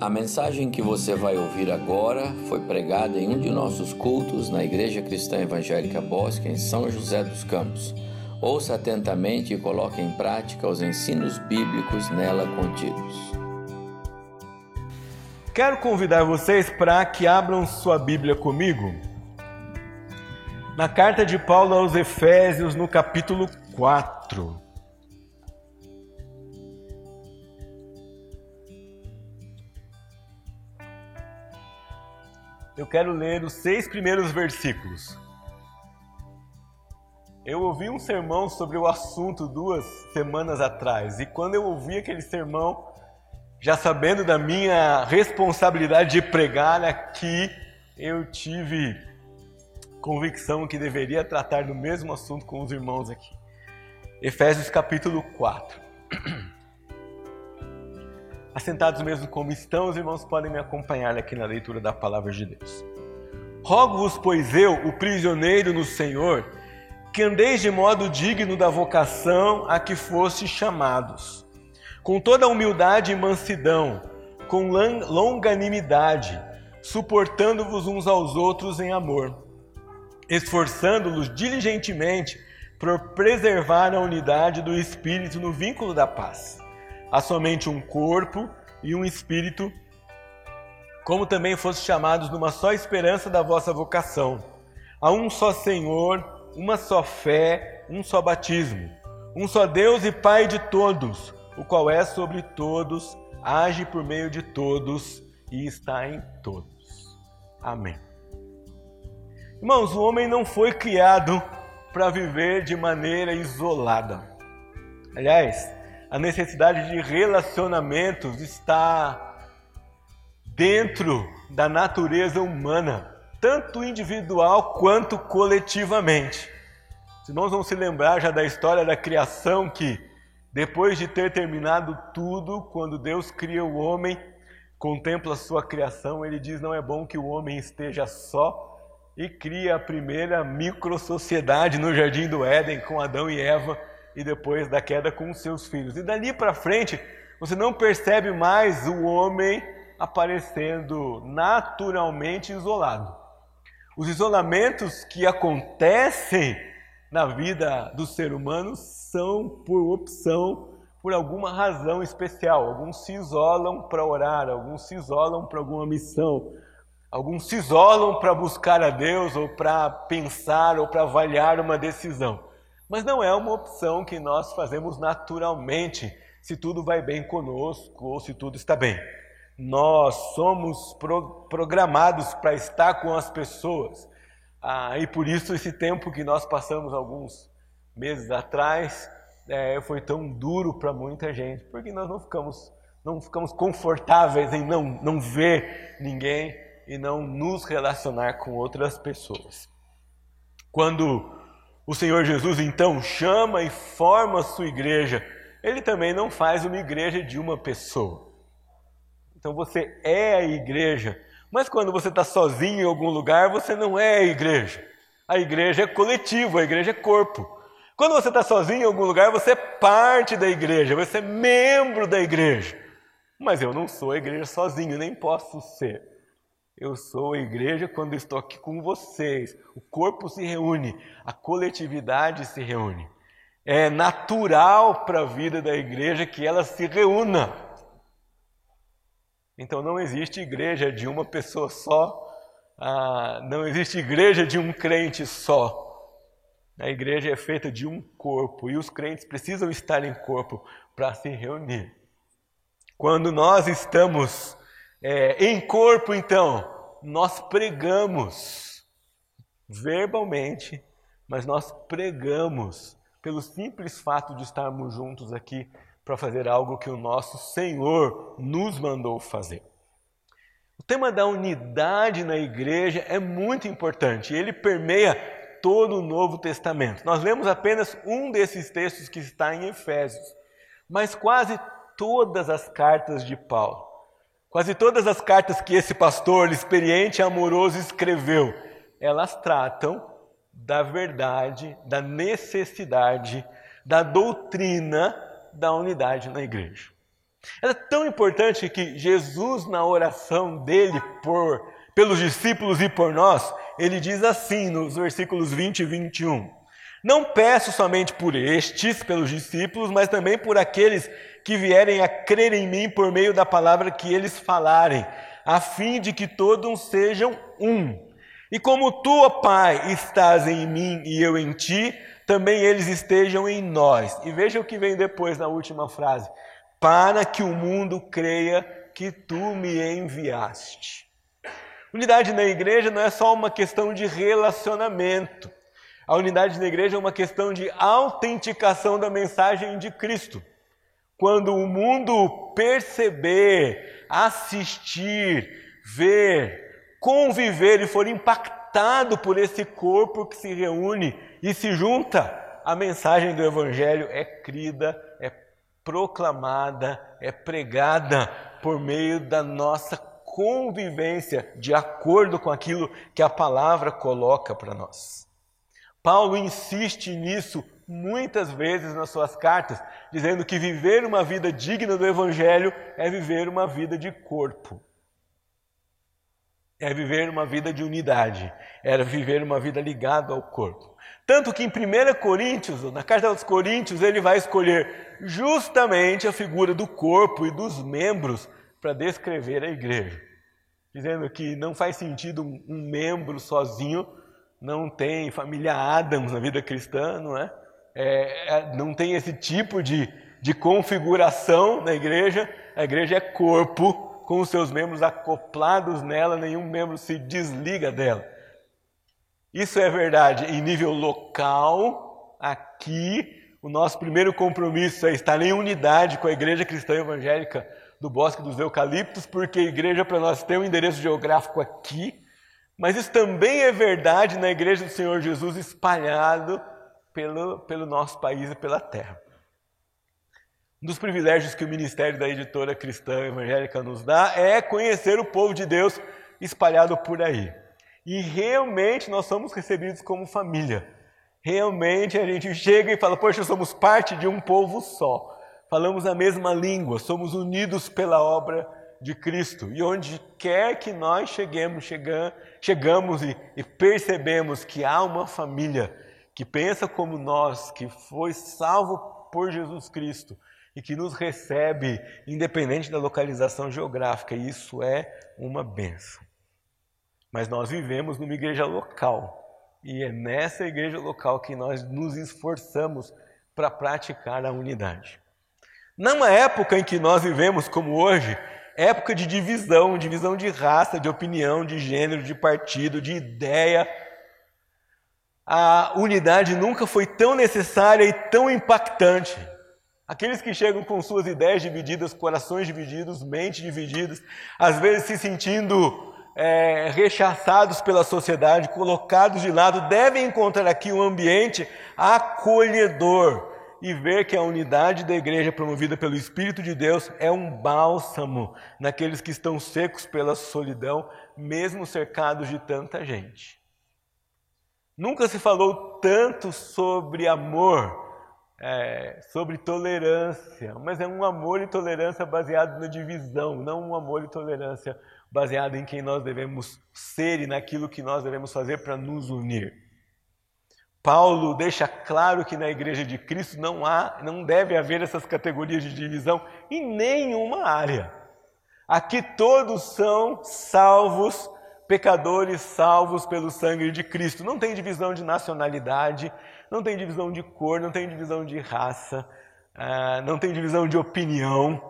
A mensagem que você vai ouvir agora foi pregada em um de nossos cultos na Igreja Cristã Evangélica Bosque, em São José dos Campos. Ouça atentamente e coloque em prática os ensinos bíblicos nela contidos. Quero convidar vocês para que abram sua Bíblia comigo na carta de Paulo aos Efésios, no capítulo 4. Eu quero ler os seis primeiros versículos. Eu ouvi um sermão sobre o assunto duas semanas atrás, e quando eu ouvi aquele sermão, já sabendo da minha responsabilidade de pregar aqui, eu tive convicção que deveria tratar do mesmo assunto com os irmãos aqui. Efésios capítulo 4. Assentados mesmo como estão, os irmãos podem me acompanhar aqui na leitura da palavra de Deus. Rogo-vos, pois eu, o prisioneiro no Senhor, que andeis de modo digno da vocação a que foste chamados, com toda humildade e mansidão, com longanimidade, suportando-vos uns aos outros em amor, esforçando-vos diligentemente por preservar a unidade do Espírito no vínculo da paz há somente um corpo e um espírito, como também foste chamados numa só esperança da vossa vocação. Há um só Senhor, uma só fé, um só batismo, um só Deus e Pai de todos, o qual é sobre todos, age por meio de todos e está em todos. Amém. Irmãos, o homem não foi criado para viver de maneira isolada. Aliás, a necessidade de relacionamentos está dentro da natureza humana, tanto individual quanto coletivamente. Se nós vamos se lembrar já da história da criação que depois de ter terminado tudo, quando Deus cria o homem, contempla a sua criação, ele diz: "Não é bom que o homem esteja só" e cria a primeira micro-sociedade no jardim do Éden com Adão e Eva e depois da queda com os seus filhos. E dali para frente, você não percebe mais o homem aparecendo naturalmente isolado. Os isolamentos que acontecem na vida do ser humano são por opção, por alguma razão especial. Alguns se isolam para orar, alguns se isolam para alguma missão, alguns se isolam para buscar a Deus ou para pensar ou para avaliar uma decisão. Mas não é uma opção que nós fazemos naturalmente, se tudo vai bem conosco ou se tudo está bem. Nós somos pro programados para estar com as pessoas. Ah, e por isso esse tempo que nós passamos alguns meses atrás é, foi tão duro para muita gente, porque nós não ficamos, não ficamos confortáveis em não, não ver ninguém e não nos relacionar com outras pessoas. Quando o Senhor Jesus então chama e forma a sua igreja. Ele também não faz uma igreja de uma pessoa. Então você é a igreja, mas quando você está sozinho em algum lugar, você não é a igreja. A igreja é coletivo, a igreja é corpo. Quando você está sozinho em algum lugar, você é parte da igreja, você é membro da igreja. Mas eu não sou a igreja sozinho, nem posso ser. Eu sou a igreja quando estou aqui com vocês. O corpo se reúne, a coletividade se reúne. É natural para a vida da igreja que ela se reúna. Então não existe igreja de uma pessoa só, ah, não existe igreja de um crente só. A igreja é feita de um corpo e os crentes precisam estar em corpo para se reunir. Quando nós estamos é, em corpo, então, nós pregamos verbalmente, mas nós pregamos pelo simples fato de estarmos juntos aqui para fazer algo que o nosso Senhor nos mandou fazer. O tema da unidade na igreja é muito importante, ele permeia todo o Novo Testamento. Nós lemos apenas um desses textos que está em Efésios, mas quase todas as cartas de Paulo Quase todas as cartas que esse pastor experiente e amoroso escreveu, elas tratam da verdade, da necessidade, da doutrina da unidade na igreja. É tão importante que Jesus, na oração dele por, pelos discípulos e por nós, ele diz assim nos versículos 20 e 21. Não peço somente por estes, pelos discípulos, mas também por aqueles que vierem a crer em mim por meio da palavra que eles falarem, a fim de que todos sejam um. E como tu, ó Pai, estás em mim e eu em ti, também eles estejam em nós. E veja o que vem depois na última frase: para que o mundo creia que tu me enviaste. Unidade na igreja não é só uma questão de relacionamento. A unidade na igreja é uma questão de autenticação da mensagem de Cristo. Quando o mundo perceber, assistir, ver, conviver e for impactado por esse corpo que se reúne e se junta, a mensagem do Evangelho é crida, é proclamada, é pregada por meio da nossa convivência, de acordo com aquilo que a palavra coloca para nós. Paulo insiste nisso muitas vezes nas suas cartas, dizendo que viver uma vida digna do Evangelho é viver uma vida de corpo. É viver uma vida de unidade, é viver uma vida ligada ao corpo. Tanto que em 1 Coríntios, na carta aos Coríntios, ele vai escolher justamente a figura do corpo e dos membros para descrever a igreja. Dizendo que não faz sentido um membro sozinho, não tem família Adams na vida cristã, não é? é, é não tem esse tipo de, de configuração na igreja. A igreja é corpo, com os seus membros acoplados nela, nenhum membro se desliga dela. Isso é verdade em nível local, aqui. O nosso primeiro compromisso é estar em unidade com a Igreja Cristã Evangélica do Bosque dos Eucaliptos, porque a igreja para nós tem um endereço geográfico aqui, mas isso também é verdade na Igreja do Senhor Jesus espalhado pelo, pelo nosso país e pela terra. Um dos privilégios que o ministério da editora cristã evangélica nos dá é conhecer o povo de Deus espalhado por aí. E realmente nós somos recebidos como família. Realmente a gente chega e fala: Poxa, somos parte de um povo só. Falamos a mesma língua, somos unidos pela obra de Cristo. E onde quer que nós cheguemos, chegamos e, e percebemos que há uma família que pensa como nós, que foi salvo por Jesus Cristo e que nos recebe independente da localização geográfica. Isso é uma benção. Mas nós vivemos numa igreja local. E é nessa igreja local que nós nos esforçamos para praticar a unidade. Numa época em que nós vivemos como hoje, época de divisão, divisão de raça, de opinião, de gênero, de partido, de ideia, a unidade nunca foi tão necessária e tão impactante. Aqueles que chegam com suas ideias divididas, corações divididos, mentes divididas, às vezes se sentindo é, rechaçados pela sociedade, colocados de lado, devem encontrar aqui um ambiente acolhedor e ver que a unidade da igreja promovida pelo Espírito de Deus é um bálsamo naqueles que estão secos pela solidão, mesmo cercados de tanta gente. Nunca se falou tanto sobre amor, é, sobre tolerância, mas é um amor e tolerância baseado na divisão, não um amor e tolerância baseado em quem nós devemos ser e naquilo que nós devemos fazer para nos unir. Paulo deixa claro que na igreja de Cristo não há, não deve haver essas categorias de divisão em nenhuma área. Aqui todos são salvos, pecadores salvos pelo sangue de Cristo. Não tem divisão de nacionalidade, não tem divisão de cor, não tem divisão de raça, ah, não tem divisão de opinião.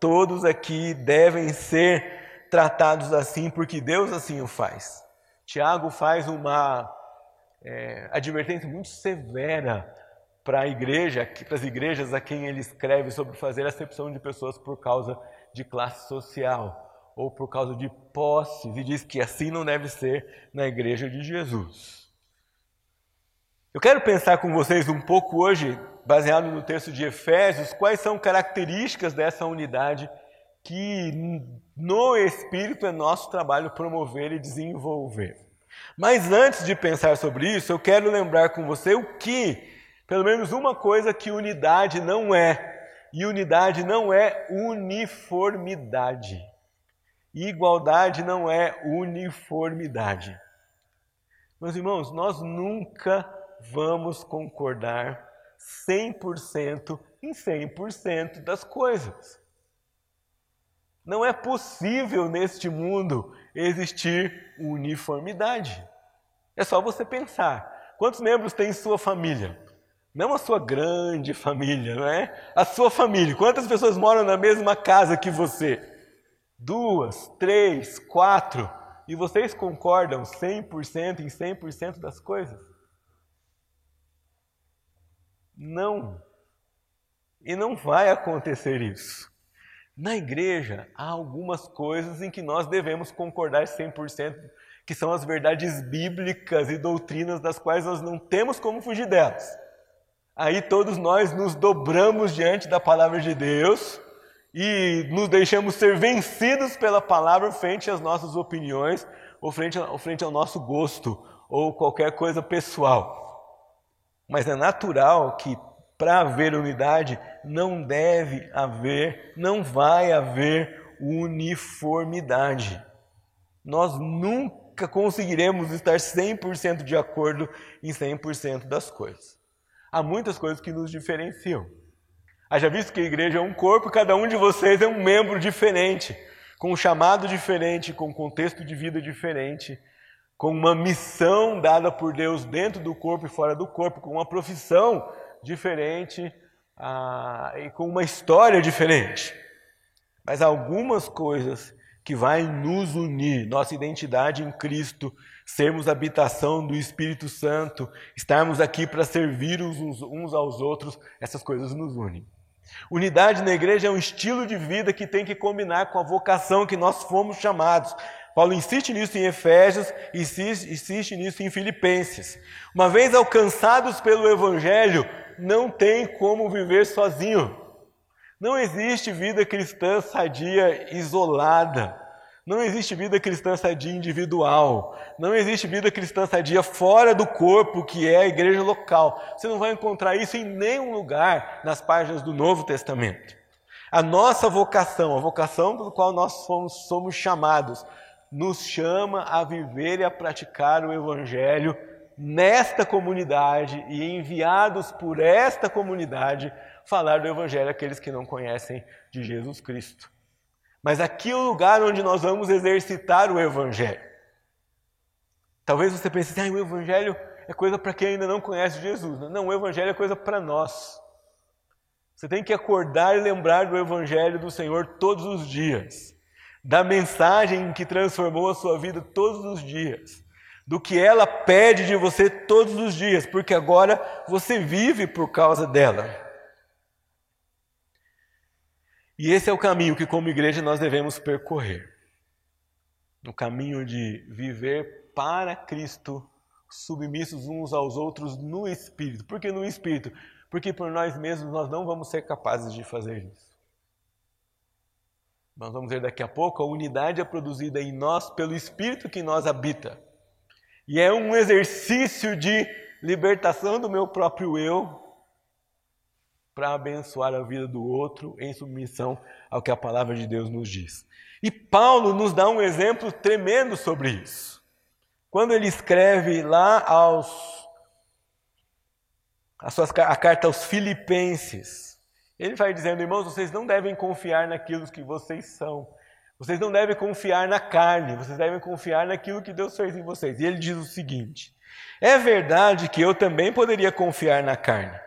Todos aqui devem ser tratados assim porque Deus assim o faz. Tiago faz uma é, advertência muito severa para a igreja, para as igrejas a quem ele escreve sobre fazer acepção de pessoas por causa de classe social ou por causa de posses e diz que assim não deve ser na igreja de Jesus. Eu quero pensar com vocês um pouco hoje, baseado no texto de Efésios, quais são características dessa unidade que no Espírito é nosso trabalho promover e desenvolver. Mas antes de pensar sobre isso, eu quero lembrar com você o que, pelo menos uma coisa que unidade não é. E unidade não é uniformidade. Igualdade não é uniformidade. Meus irmãos, nós nunca vamos concordar 100% em 100% das coisas. Não é possível neste mundo existir uniformidade. É só você pensar. Quantos membros tem sua família? Não a sua grande família, não é? A sua família. Quantas pessoas moram na mesma casa que você? Duas, três, quatro. E vocês concordam 100% em 100% das coisas? Não. E não vai acontecer isso. Na igreja, há algumas coisas em que nós devemos concordar 100%, que são as verdades bíblicas e doutrinas das quais nós não temos como fugir delas. Aí todos nós nos dobramos diante da palavra de Deus e nos deixamos ser vencidos pela palavra frente às nossas opiniões ou frente, ou frente ao nosso gosto ou qualquer coisa pessoal. Mas é natural que para haver unidade, não deve haver, não vai haver uniformidade. Nós nunca conseguiremos estar 100% de acordo em 100% das coisas. Há muitas coisas que nos diferenciam. Haja visto que a igreja é um corpo, cada um de vocês é um membro diferente, com um chamado diferente, com um contexto de vida diferente, com uma missão dada por Deus dentro do corpo e fora do corpo, com uma profissão diferente ah, e com uma história diferente. Mas algumas coisas que vai nos unir, nossa identidade em Cristo, sermos habitação do Espírito Santo, estarmos aqui para servir uns, uns aos outros, essas coisas nos unem. Unidade na igreja é um estilo de vida que tem que combinar com a vocação que nós fomos chamados. Paulo insiste nisso em Efésios, insiste, insiste nisso em Filipenses. Uma vez alcançados pelo Evangelho, não tem como viver sozinho. Não existe vida cristã sadia isolada. Não existe vida cristã sadia individual. Não existe vida cristã sadia fora do corpo, que é a igreja local. Você não vai encontrar isso em nenhum lugar nas páginas do Novo Testamento. A nossa vocação, a vocação pelo qual nós somos, somos chamados, nos chama a viver e a praticar o Evangelho nesta comunidade e enviados por esta comunidade falar do Evangelho àqueles que não conhecem de Jesus Cristo. Mas aqui é o lugar onde nós vamos exercitar o Evangelho. Talvez você pense ah, o Evangelho é coisa para quem ainda não conhece Jesus. Não, o Evangelho é coisa para nós. Você tem que acordar e lembrar do Evangelho do Senhor todos os dias, da mensagem que transformou a sua vida todos os dias do que ela pede de você todos os dias, porque agora você vive por causa dela. E esse é o caminho que, como igreja, nós devemos percorrer. No caminho de viver para Cristo, submissos uns aos outros no Espírito. Por que no Espírito? Porque por nós mesmos nós não vamos ser capazes de fazer isso. Nós vamos ver daqui a pouco, a unidade é produzida em nós pelo Espírito que nós habita. E é um exercício de libertação do meu próprio eu para abençoar a vida do outro em submissão ao que a palavra de Deus nos diz. E Paulo nos dá um exemplo tremendo sobre isso. Quando ele escreve lá aos a, sua, a carta aos Filipenses, ele vai dizendo, irmãos, vocês não devem confiar naquilo que vocês são, vocês não devem confiar na carne, vocês devem confiar naquilo que Deus fez em vocês. E ele diz o seguinte: É verdade que eu também poderia confiar na carne.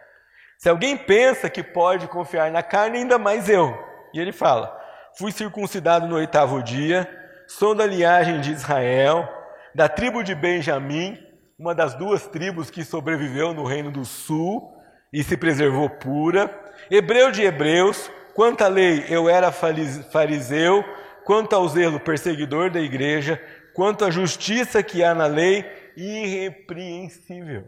Se alguém pensa que pode confiar na carne, ainda mais eu. E ele fala: Fui circuncidado no oitavo dia, sou da linhagem de Israel, da tribo de Benjamim, uma das duas tribos que sobreviveu no reino do sul e se preservou pura, hebreu de hebreus, quanto à lei eu era fariseu, quanto ao zelo perseguidor da igreja, quanto à justiça que há na lei, irrepreensível.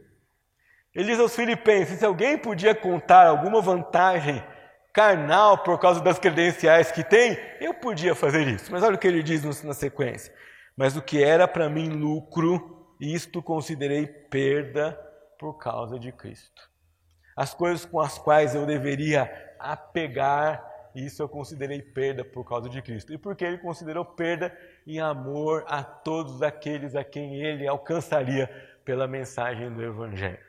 Ele diz aos Filipenses: se alguém podia contar alguma vantagem carnal por causa das credenciais que tem, eu podia fazer isso. Mas olha o que ele diz na sequência: Mas o que era para mim lucro, isto considerei perda por causa de Cristo. As coisas com as quais eu deveria apegar isso eu considerei perda por causa de Cristo. E porque ele considerou perda em amor a todos aqueles a quem ele alcançaria pela mensagem do Evangelho.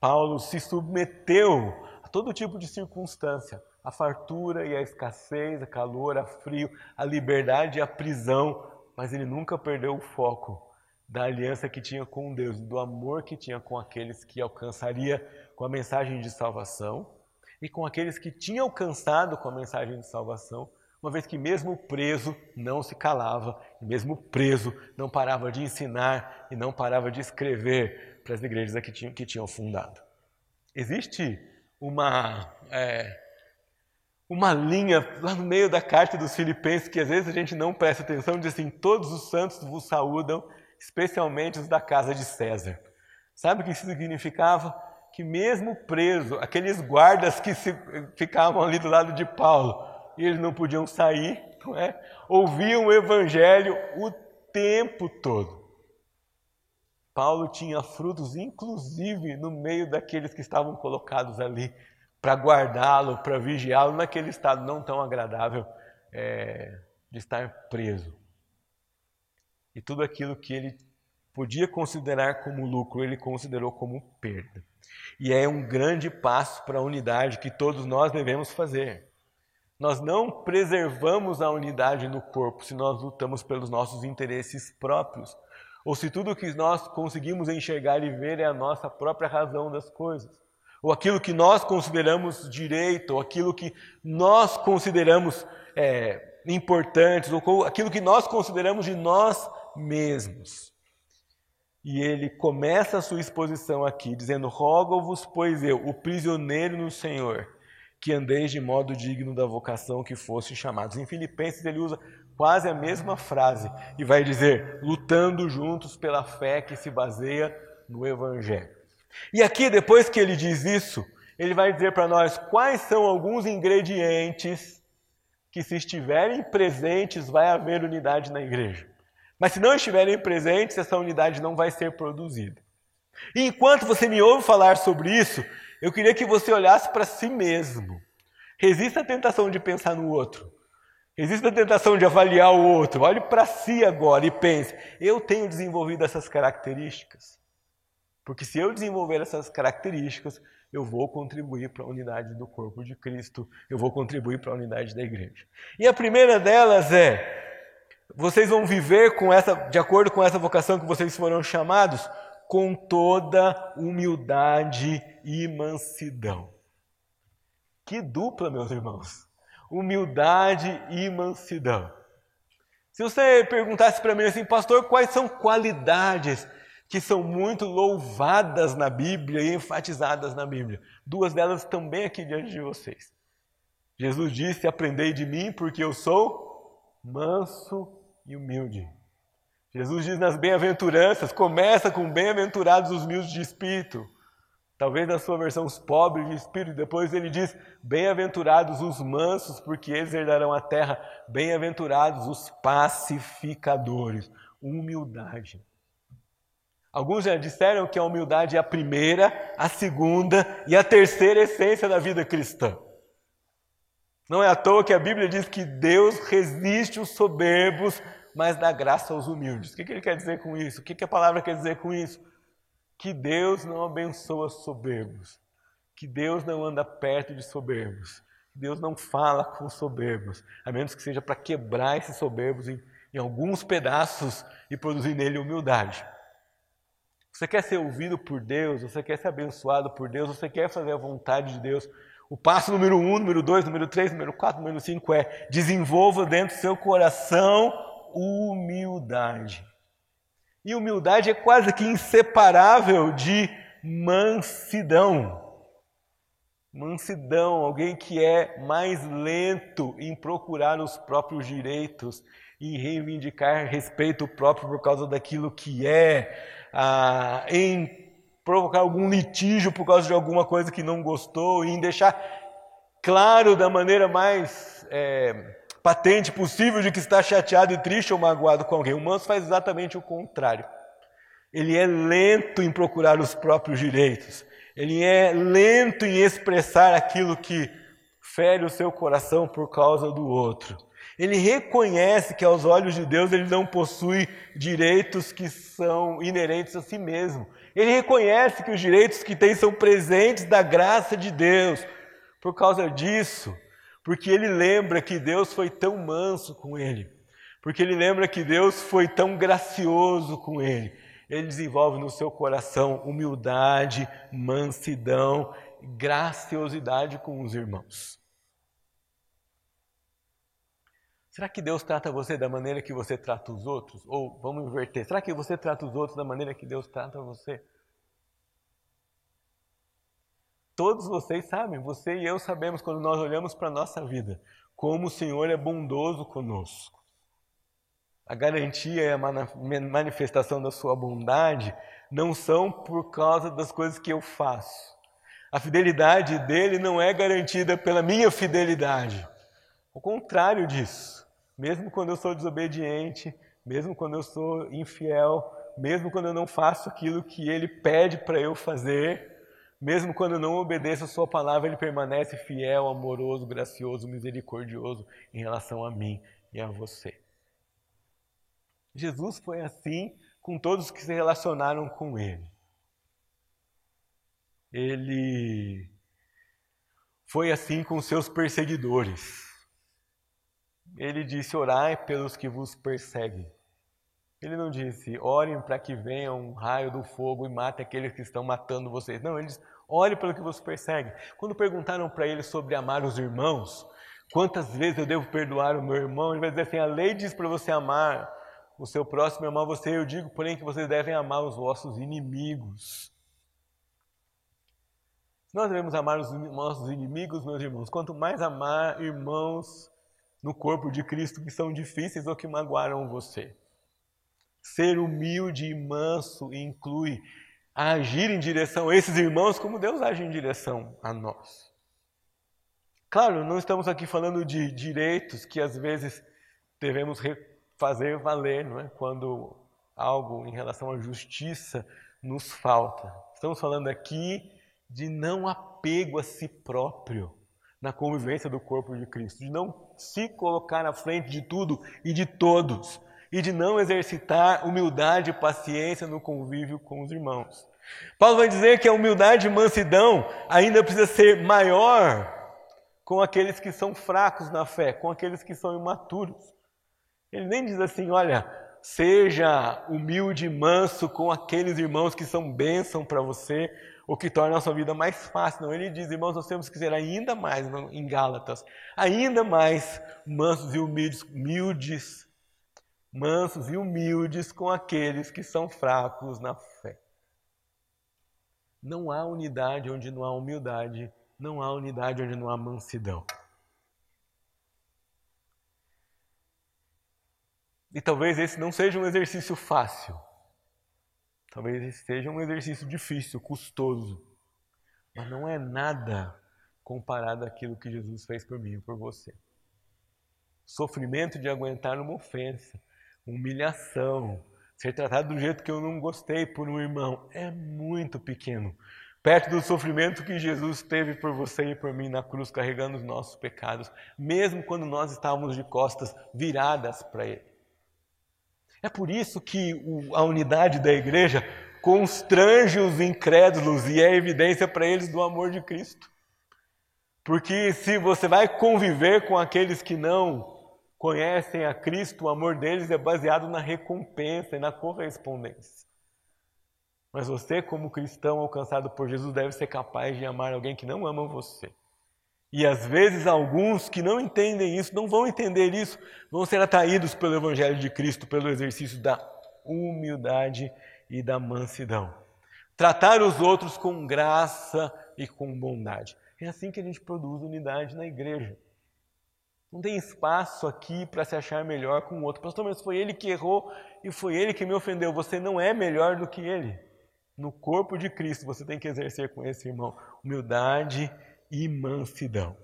Paulo se submeteu a todo tipo de circunstância, a fartura e a escassez, a calor, a frio, a liberdade e a prisão, mas ele nunca perdeu o foco da aliança que tinha com Deus, do amor que tinha com aqueles que alcançaria com a mensagem de salvação e com aqueles que tinham alcançado com a mensagem de salvação, uma vez que, mesmo preso, não se calava, mesmo preso, não parava de ensinar e não parava de escrever para as igrejas que tinham, que tinham fundado. Existe uma, é, uma linha lá no meio da carta dos Filipenses que às vezes a gente não presta atenção, diz assim: Todos os santos vos saúdam, especialmente os da casa de César. Sabe o que isso significava? Que mesmo preso, aqueles guardas que se, ficavam ali do lado de Paulo, e eles não podiam sair, não é? ouviam o evangelho o tempo todo. Paulo tinha frutos, inclusive no meio daqueles que estavam colocados ali para guardá-lo, para vigiá-lo, naquele estado não tão agradável é, de estar preso. E tudo aquilo que ele podia considerar como lucro, ele considerou como perda. E é um grande passo para a unidade que todos nós devemos fazer. Nós não preservamos a unidade no corpo se nós lutamos pelos nossos interesses próprios, ou se tudo que nós conseguimos enxergar e ver é a nossa própria razão das coisas, ou aquilo que nós consideramos direito, ou aquilo que nós consideramos é, importantes, ou aquilo que nós consideramos de nós mesmos. E ele começa a sua exposição aqui, dizendo: Rogo-vos, pois eu, o prisioneiro no Senhor, que andeis de modo digno da vocação que fosse chamados. Em Filipenses ele usa quase a mesma frase e vai dizer: lutando juntos pela fé que se baseia no Evangelho. E aqui, depois que ele diz isso, ele vai dizer para nós quais são alguns ingredientes que, se estiverem presentes, vai haver unidade na igreja. Mas se não estiverem presentes, essa unidade não vai ser produzida. E enquanto você me ouve falar sobre isso, eu queria que você olhasse para si mesmo. Resista à tentação de pensar no outro. Resista à tentação de avaliar o outro. Olhe para si agora e pense: eu tenho desenvolvido essas características? Porque se eu desenvolver essas características, eu vou contribuir para a unidade do corpo de Cristo, eu vou contribuir para a unidade da igreja. E a primeira delas é vocês vão viver com essa, de acordo com essa vocação que vocês foram chamados, com toda humildade e mansidão. Que dupla, meus irmãos! Humildade e mansidão. Se você perguntasse para mim assim, pastor, quais são qualidades que são muito louvadas na Bíblia e enfatizadas na Bíblia? Duas delas também aqui diante de vocês. Jesus disse: Aprendei de mim, porque eu sou manso e humilde. Jesus diz nas bem-aventuranças, começa com bem-aventurados os humildes de espírito. Talvez na sua versão os pobres de espírito, depois ele diz: bem-aventurados os mansos, porque eles herdarão a terra. Bem-aventurados os pacificadores. Humildade. Alguns já disseram que a humildade é a primeira, a segunda e a terceira essência da vida cristã. Não é à toa que a Bíblia diz que Deus resiste os soberbos, mas dá graça aos humildes. O que ele quer dizer com isso? O que a palavra quer dizer com isso? Que Deus não abençoa soberbos, que Deus não anda perto de soberbos, que Deus não fala com soberbos, a menos que seja para quebrar esses soberbos em, em alguns pedaços e produzir nele humildade. Você quer ser ouvido por Deus, você quer ser abençoado por Deus, você quer fazer a vontade de Deus, o passo número um, número dois, número três, número quatro, número cinco é desenvolva dentro do seu coração humildade. E humildade é quase que inseparável de mansidão. Mansidão, alguém que é mais lento em procurar os próprios direitos, em reivindicar respeito próprio por causa daquilo que é, ah, em provocar algum litígio por causa de alguma coisa que não gostou, e em deixar claro da maneira mais é, patente possível de que está chateado e triste ou magoado com alguém. O manso faz exatamente o contrário. Ele é lento em procurar os próprios direitos. Ele é lento em expressar aquilo que fere o seu coração por causa do outro. Ele reconhece que aos olhos de Deus ele não possui direitos que são inerentes a si mesmo. Ele reconhece que os direitos que tem são presentes da graça de Deus. Por causa disso, porque ele lembra que Deus foi tão manso com ele, porque ele lembra que Deus foi tão gracioso com ele, ele desenvolve no seu coração humildade, mansidão, graciosidade com os irmãos. Será que Deus trata você da maneira que você trata os outros? Ou vamos inverter, será que você trata os outros da maneira que Deus trata você? Todos vocês sabem, você e eu sabemos quando nós olhamos para a nossa vida, como o Senhor é bondoso conosco. A garantia e a manifestação da sua bondade não são por causa das coisas que eu faço. A fidelidade dele não é garantida pela minha fidelidade. O contrário disso. Mesmo quando eu sou desobediente, mesmo quando eu sou infiel, mesmo quando eu não faço aquilo que ele pede para eu fazer, mesmo quando não obedeço a sua palavra, ele permanece fiel, amoroso, gracioso, misericordioso em relação a mim e a você. Jesus foi assim com todos que se relacionaram com ele. Ele foi assim com seus perseguidores. Ele disse: Orai pelos que vos perseguem. Ele não disse: Orem para que venha um raio do fogo e mate aqueles que estão matando vocês. Não, ele disse: Ore pelo que vos persegue. Quando perguntaram para ele sobre amar os irmãos, quantas vezes eu devo perdoar o meu irmão? Ele vai dizer assim: A lei diz para você amar o seu próximo, amar você. Eu digo, porém, que vocês devem amar os vossos inimigos. Nós devemos amar os nossos inimigos, meus irmãos. Quanto mais amar irmãos no corpo de Cristo que são difíceis ou que magoaram você. Ser humilde e manso inclui agir em direção a esses irmãos como Deus age em direção a nós. Claro, não estamos aqui falando de direitos que às vezes devemos fazer valer, não é? Quando algo em relação à justiça nos falta. Estamos falando aqui de não apego a si próprio na convivência do corpo de Cristo, de não se colocar na frente de tudo e de todos, e de não exercitar humildade e paciência no convívio com os irmãos. Paulo vai dizer que a humildade e mansidão ainda precisa ser maior com aqueles que são fracos na fé, com aqueles que são imaturos. Ele nem diz assim, olha, seja humilde e manso com aqueles irmãos que são bênção para você, o que torna a sua vida mais fácil. Não, ele diz, irmãos, nós temos que ser ainda mais, em Gálatas, ainda mais mansos e humildes, humildes, mansos e humildes com aqueles que são fracos na fé. Não há unidade onde não há humildade, não há unidade onde não há mansidão. E talvez esse não seja um exercício fácil. Talvez esse seja um exercício difícil, custoso, mas não é nada comparado àquilo que Jesus fez por mim e por você. Sofrimento de aguentar uma ofensa, humilhação, ser tratado do jeito que eu não gostei por um irmão, é muito pequeno. Perto do sofrimento que Jesus teve por você e por mim na cruz, carregando os nossos pecados, mesmo quando nós estávamos de costas viradas para Ele. É por isso que a unidade da igreja constrange os incrédulos e é evidência para eles do amor de Cristo. Porque se você vai conviver com aqueles que não conhecem a Cristo, o amor deles é baseado na recompensa e na correspondência. Mas você, como cristão alcançado por Jesus, deve ser capaz de amar alguém que não ama você. E às vezes alguns que não entendem isso, não vão entender isso, vão ser atraídos pelo Evangelho de Cristo, pelo exercício da humildade e da mansidão. Tratar os outros com graça e com bondade. É assim que a gente produz unidade na igreja. Não tem espaço aqui para se achar melhor com o outro. Pastor, mas foi ele que errou e foi ele que me ofendeu. Você não é melhor do que ele. No corpo de Cristo você tem que exercer com esse irmão humildade e mansidão.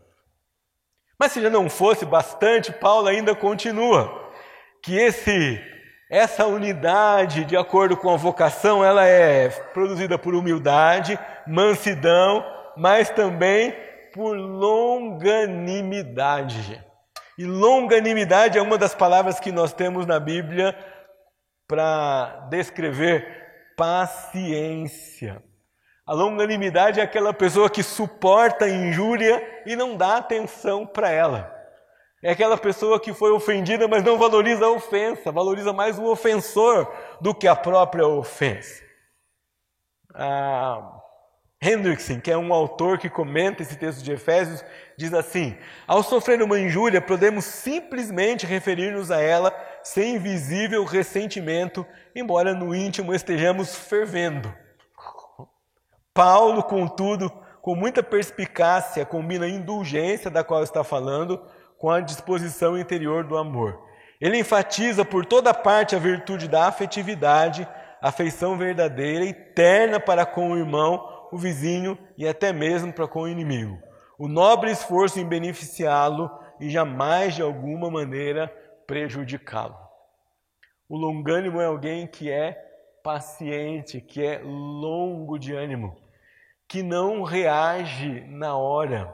Mas se já não fosse bastante, Paulo ainda continua que esse Essa unidade, de acordo com a vocação, ela é produzida por humildade, mansidão, mas também por longanimidade. E longanimidade é uma das palavras que nós temos na Bíblia para descrever paciência. A longanimidade é aquela pessoa que suporta a injúria e não dá atenção para ela. É aquela pessoa que foi ofendida, mas não valoriza a ofensa, valoriza mais o ofensor do que a própria ofensa. Ah, Hendrickson, que é um autor que comenta esse texto de Efésios, diz assim: Ao sofrer uma injúria, podemos simplesmente referir-nos a ela sem visível ressentimento, embora no íntimo estejamos fervendo. Paulo, contudo, com muita perspicácia, combina a indulgência da qual está falando com a disposição interior do amor. Ele enfatiza por toda parte a virtude da afetividade, afeição verdadeira e terna para com o irmão, o vizinho e até mesmo para com o inimigo. O nobre esforço em beneficiá-lo e jamais de alguma maneira prejudicá-lo. O longânimo é alguém que é paciente, que é longo de ânimo, que não reage na hora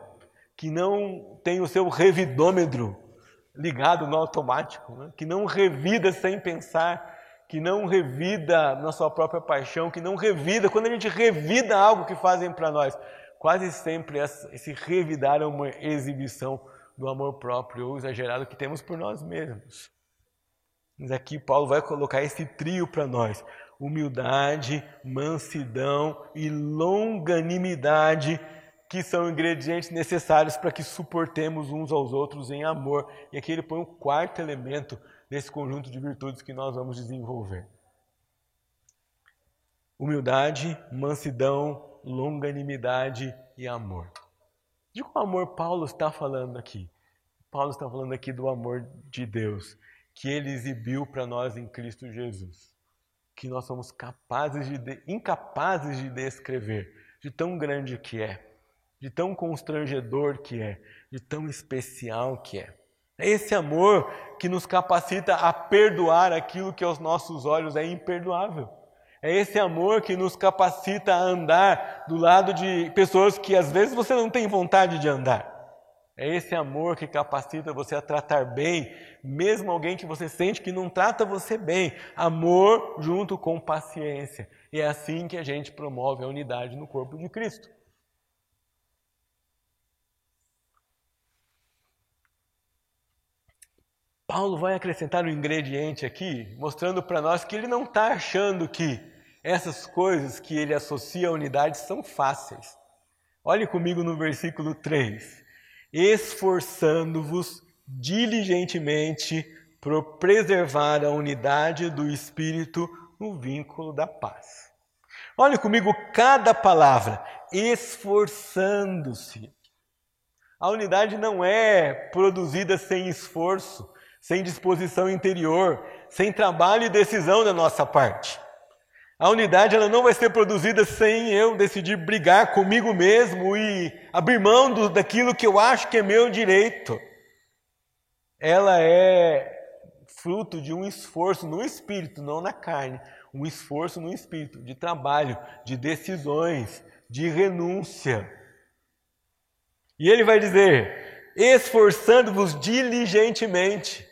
que não tem o seu revidômetro ligado no automático, né? que não revida sem pensar, que não revida na sua própria paixão, que não revida, quando a gente revida algo que fazem para nós, quase sempre esse revidar é uma exibição do amor próprio ou exagerado que temos por nós mesmos. Mas aqui Paulo vai colocar esse trio para nós: humildade, mansidão e longanimidade que são ingredientes necessários para que suportemos uns aos outros em amor. E aqui ele põe um quarto elemento nesse conjunto de virtudes que nós vamos desenvolver: humildade, mansidão, longanimidade e amor. De qual amor Paulo está falando aqui? Paulo está falando aqui do amor de Deus que ele exibiu para nós em Cristo Jesus, que nós somos capazes de incapazes de descrever, de tão grande que é de tão constrangedor que é, de tão especial que é. É esse amor que nos capacita a perdoar aquilo que aos nossos olhos é imperdoável. É esse amor que nos capacita a andar do lado de pessoas que às vezes você não tem vontade de andar. É esse amor que capacita você a tratar bem, mesmo alguém que você sente que não trata você bem. Amor junto com paciência. E é assim que a gente promove a unidade no corpo de Cristo. Paulo vai acrescentar um ingrediente aqui, mostrando para nós que ele não está achando que essas coisas que ele associa à unidade são fáceis. Olhe comigo no versículo 3: esforçando-vos diligentemente por preservar a unidade do espírito no vínculo da paz. Olhe comigo cada palavra, esforçando-se. A unidade não é produzida sem esforço sem disposição interior, sem trabalho e decisão da nossa parte. A unidade ela não vai ser produzida sem eu decidir brigar comigo mesmo e abrir mão do, daquilo que eu acho que é meu direito. Ela é fruto de um esforço no espírito, não na carne. Um esforço no espírito, de trabalho, de decisões, de renúncia. E ele vai dizer: esforçando-vos diligentemente.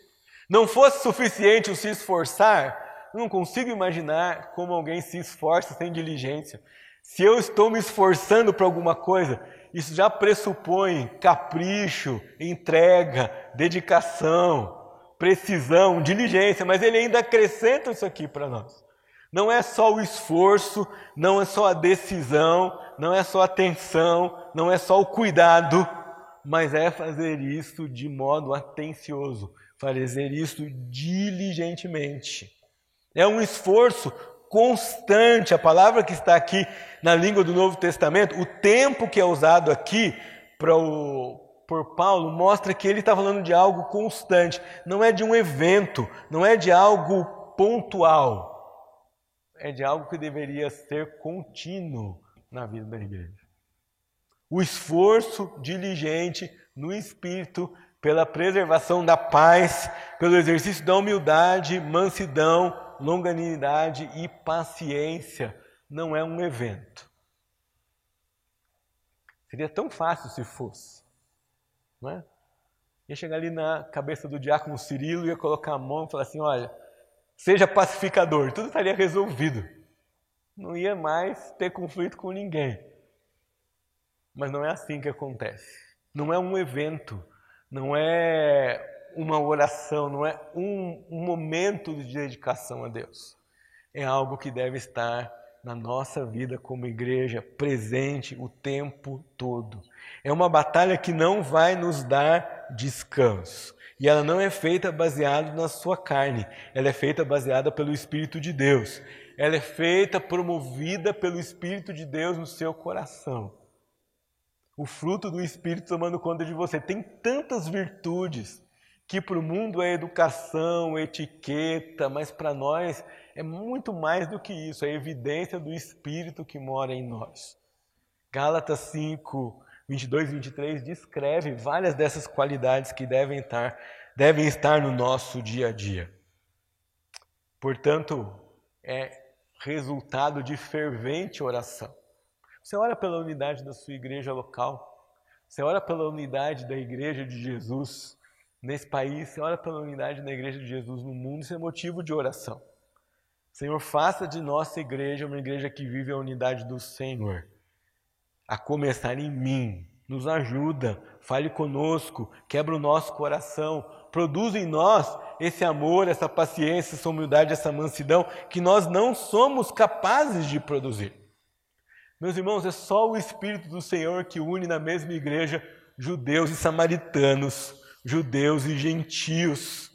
Não fosse suficiente o se esforçar, não consigo imaginar como alguém se esforça sem diligência. Se eu estou me esforçando para alguma coisa, isso já pressupõe capricho, entrega, dedicação, precisão, diligência, mas ele ainda acrescenta isso aqui para nós. Não é só o esforço, não é só a decisão, não é só a atenção, não é só o cuidado, mas é fazer isso de modo atencioso, fazer isso diligentemente. É um esforço constante. A palavra que está aqui na língua do Novo Testamento, o tempo que é usado aqui para o, por Paulo, mostra que ele está falando de algo constante. Não é de um evento, não é de algo pontual. É de algo que deveria ser contínuo na vida da igreja. O esforço diligente no espírito pela preservação da paz, pelo exercício da humildade, mansidão, longanimidade e paciência. Não é um evento. Seria tão fácil se fosse. Não é? Ia chegar ali na cabeça do diácono Cirilo, ia colocar a mão e falar assim: olha, seja pacificador, tudo estaria resolvido. Não ia mais ter conflito com ninguém. Mas não é assim que acontece. Não é um evento, não é uma oração, não é um, momento de dedicação a Deus. É algo que deve estar na nossa vida como igreja, presente o tempo todo. É uma batalha que não vai nos dar descanso. E ela não é feita baseada na sua carne, ela é feita baseada pelo Espírito de Deus. Ela é feita promovida pelo Espírito de Deus no seu coração. O fruto do Espírito tomando conta de você. Tem tantas virtudes que para o mundo é educação, etiqueta, mas para nós é muito mais do que isso, é evidência do Espírito que mora em nós. Gálatas 5, 22 e 23 descreve várias dessas qualidades que devem estar, devem estar no nosso dia a dia. Portanto, é resultado de fervente oração. Você ora pela unidade da sua igreja local, você ora pela unidade da igreja de Jesus nesse país, você ora pela unidade da igreja de Jesus no mundo, isso é motivo de oração. Senhor, faça de nossa igreja uma igreja que vive a unidade do Senhor. A começar em mim. Nos ajuda, fale conosco, quebra o nosso coração, produz em nós esse amor, essa paciência, essa humildade, essa mansidão que nós não somos capazes de produzir. Meus irmãos, é só o Espírito do Senhor que une na mesma igreja judeus e samaritanos, judeus e gentios.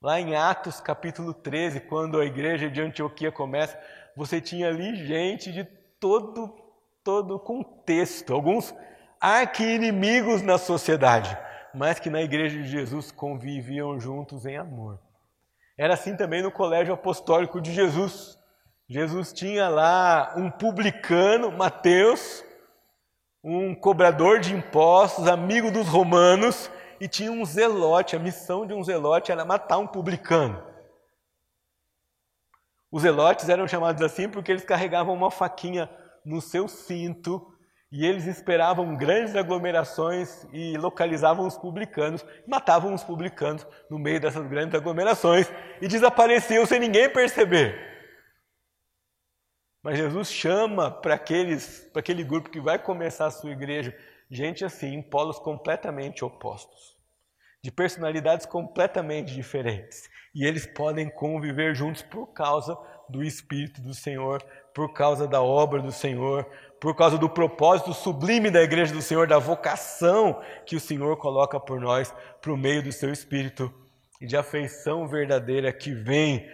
Lá em Atos capítulo 13, quando a igreja de Antioquia começa, você tinha ali gente de todo todo contexto, alguns arqui-inimigos na sociedade, mas que na igreja de Jesus conviviam juntos em amor. Era assim também no colégio apostólico de Jesus. Jesus tinha lá um publicano, Mateus, um cobrador de impostos, amigo dos romanos, e tinha um zelote. A missão de um zelote era matar um publicano. Os zelotes eram chamados assim porque eles carregavam uma faquinha no seu cinto e eles esperavam grandes aglomerações e localizavam os publicanos, matavam os publicanos no meio dessas grandes aglomerações e desapareciam sem ninguém perceber. Mas Jesus chama para aquele grupo que vai começar a sua igreja, gente assim, em polos completamente opostos de personalidades completamente diferentes. E eles podem conviver juntos por causa do Espírito do Senhor, por causa da obra do Senhor, por causa do propósito sublime da igreja do Senhor, da vocação que o Senhor coloca por nós, o meio do seu Espírito e de afeição verdadeira que vem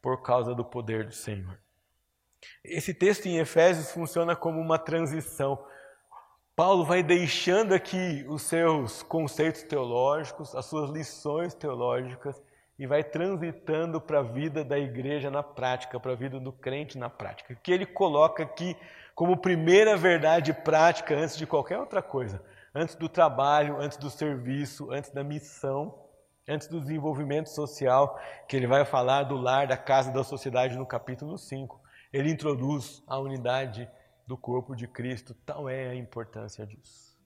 por causa do poder do Senhor. Esse texto em Efésios funciona como uma transição. Paulo vai deixando aqui os seus conceitos teológicos, as suas lições teológicas e vai transitando para a vida da igreja na prática, para a vida do crente na prática, que ele coloca aqui como primeira verdade prática antes de qualquer outra coisa, antes do trabalho, antes do serviço, antes da missão, antes do desenvolvimento social, que ele vai falar do lar, da casa, da sociedade no capítulo 5. Ele introduz a unidade do corpo de Cristo, tal é a importância disso.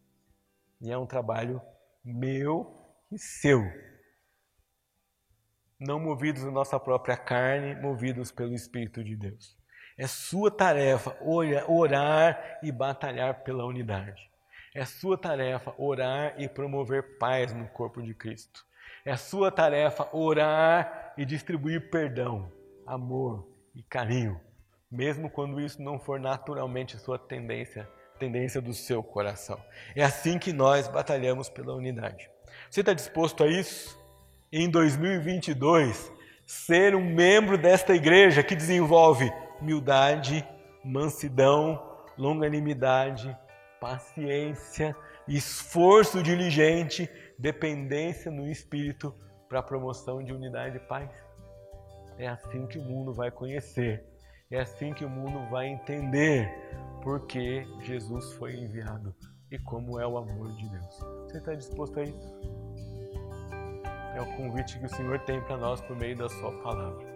E é um trabalho meu e seu. Não movidos na nossa própria carne, movidos pelo Espírito de Deus. É sua tarefa orar e batalhar pela unidade. É sua tarefa orar e promover paz no corpo de Cristo. É sua tarefa orar e distribuir perdão, amor e carinho mesmo quando isso não for naturalmente sua tendência, tendência do seu coração. É assim que nós batalhamos pela unidade. Você está disposto a isso? Em 2022, ser um membro desta igreja que desenvolve humildade, mansidão, longanimidade, paciência, esforço diligente, dependência no espírito para a promoção de unidade e paz. É assim que o mundo vai conhecer é assim que o mundo vai entender por que Jesus foi enviado e como é o amor de Deus. Você está disposto a isso? É o convite que o Senhor tem para nós por meio da Sua palavra.